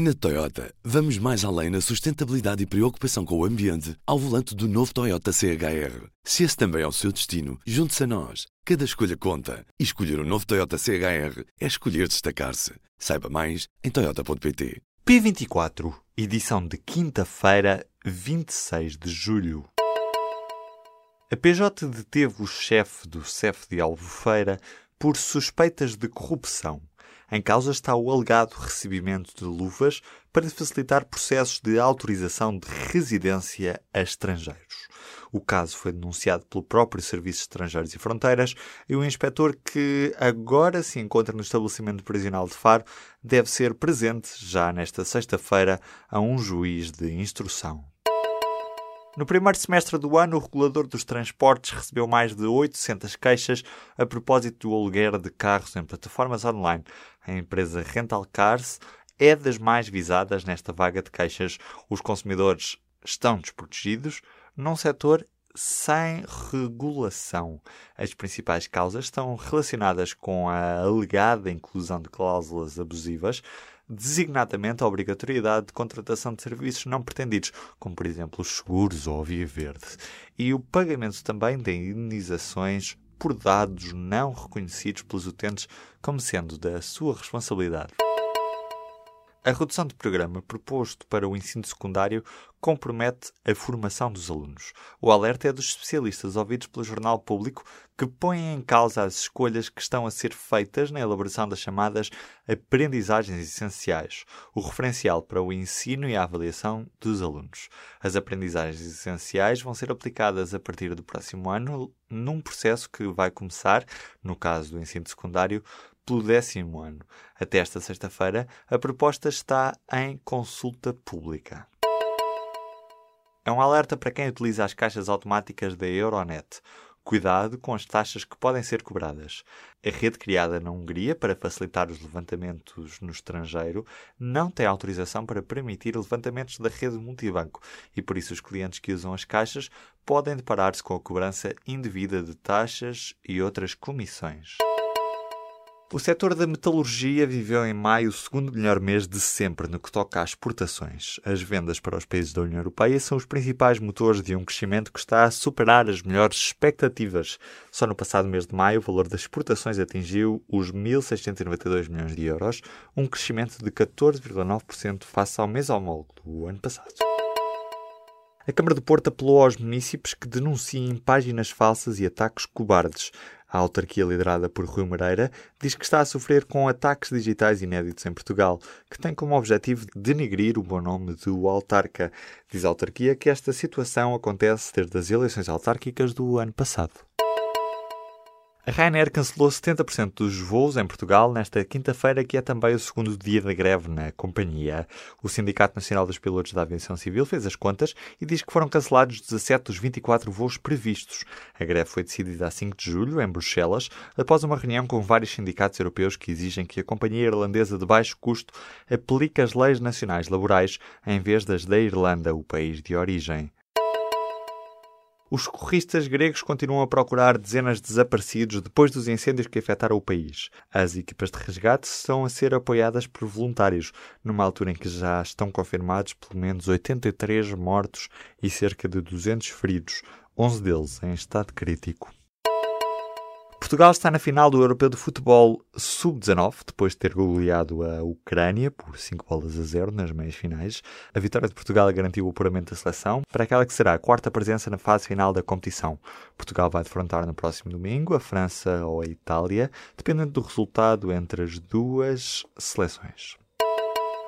Na Toyota, vamos mais além na sustentabilidade e preocupação com o ambiente ao volante do novo Toyota CHR. Se esse também é o seu destino, junte-se a nós. Cada escolha conta. E escolher o um novo Toyota CHR é escolher destacar-se. Saiba mais em Toyota.pt. P24, edição de quinta-feira, 26 de julho. A PJ deteve o chefe do CEF de Albufeira por suspeitas de corrupção. Em causa está o alegado recebimento de luvas para facilitar processos de autorização de residência a estrangeiros. O caso foi denunciado pelo próprio Serviço de Estrangeiros e Fronteiras e o inspetor que agora se encontra no estabelecimento prisional de Faro deve ser presente já nesta sexta-feira a um juiz de instrução. No primeiro semestre do ano, o regulador dos transportes recebeu mais de 800 queixas a propósito do aluguer de carros em plataformas online. A empresa Rental Cars é das mais visadas nesta vaga de queixas. Os consumidores estão desprotegidos num setor sem regulação. As principais causas estão relacionadas com a alegada inclusão de cláusulas abusivas, designadamente a obrigatoriedade de contratação de serviços não pretendidos, como por exemplo os seguros ou a via verde, e o pagamento também de indenizações por dados não reconhecidos pelos utentes como sendo da sua responsabilidade. A redução de programa proposto para o ensino secundário compromete a formação dos alunos. O alerta é dos especialistas ouvidos pelo Jornal Público que põem em causa as escolhas que estão a ser feitas na elaboração das chamadas aprendizagens essenciais, o referencial para o ensino e a avaliação dos alunos. As aprendizagens essenciais vão ser aplicadas a partir do próximo ano num processo que vai começar, no caso do ensino secundário, pelo décimo ano. Até esta sexta-feira, a proposta está em consulta pública. É um alerta para quem utiliza as caixas automáticas da Euronet. Cuidado com as taxas que podem ser cobradas. A rede criada na Hungria para facilitar os levantamentos no estrangeiro não tem autorização para permitir levantamentos da rede multibanco e por isso os clientes que usam as caixas podem deparar-se com a cobrança indevida de taxas e outras comissões. O setor da metalurgia viveu em maio o segundo melhor mês de sempre no que toca às exportações. As vendas para os países da União Europeia são os principais motores de um crescimento que está a superar as melhores expectativas. Só no passado mês de maio, o valor das exportações atingiu os 1.692 milhões de euros, um crescimento de 14,9% face ao mês homólogo do ano passado. A Câmara do Porto apelou aos municípios que denunciem páginas falsas e ataques cobardes. A autarquia liderada por Rui Moreira diz que está a sofrer com ataques digitais inéditos em Portugal, que tem como objetivo denegrir o bom nome do autarca. Diz a autarquia que esta situação acontece desde as eleições autárquicas do ano passado. A Ryanair cancelou 70% dos voos em Portugal nesta quinta-feira, que é também o segundo dia da greve na companhia. O Sindicato Nacional dos Pilotos da Aviação Civil fez as contas e diz que foram cancelados 17 dos 24 voos previstos. A greve foi decidida a 5 de julho, em Bruxelas, após uma reunião com vários sindicatos europeus que exigem que a companhia irlandesa de baixo custo aplique as leis nacionais laborais em vez das da Irlanda, o país de origem. Os corristas gregos continuam a procurar dezenas de desaparecidos depois dos incêndios que afetaram o país. As equipas de resgate estão a ser apoiadas por voluntários, numa altura em que já estão confirmados pelo menos 83 mortos e cerca de 200 feridos, 11 deles em estado crítico. Portugal está na final do Europeu de Futebol Sub-19, depois de ter goleado a Ucrânia por 5 bolas a 0 nas meias finais. A vitória de Portugal garantiu o apuramento da seleção para aquela que será a quarta presença na fase final da competição. Portugal vai defrontar no próximo domingo a França ou a Itália, dependendo do resultado entre as duas seleções.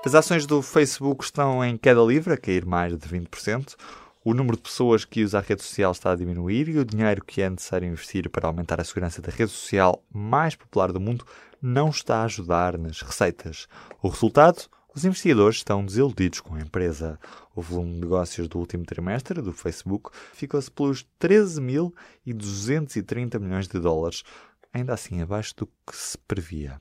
As ações do Facebook estão em queda livre, a cair mais de 20% o número de pessoas que usa a rede social está a diminuir e o dinheiro que é necessário investir para aumentar a segurança da rede social mais popular do mundo não está a ajudar nas receitas. O resultado? Os investidores estão desiludidos com a empresa. O volume de negócios do último trimestre do Facebook ficou-se pelos 13.230 milhões de dólares, ainda assim abaixo do que se previa.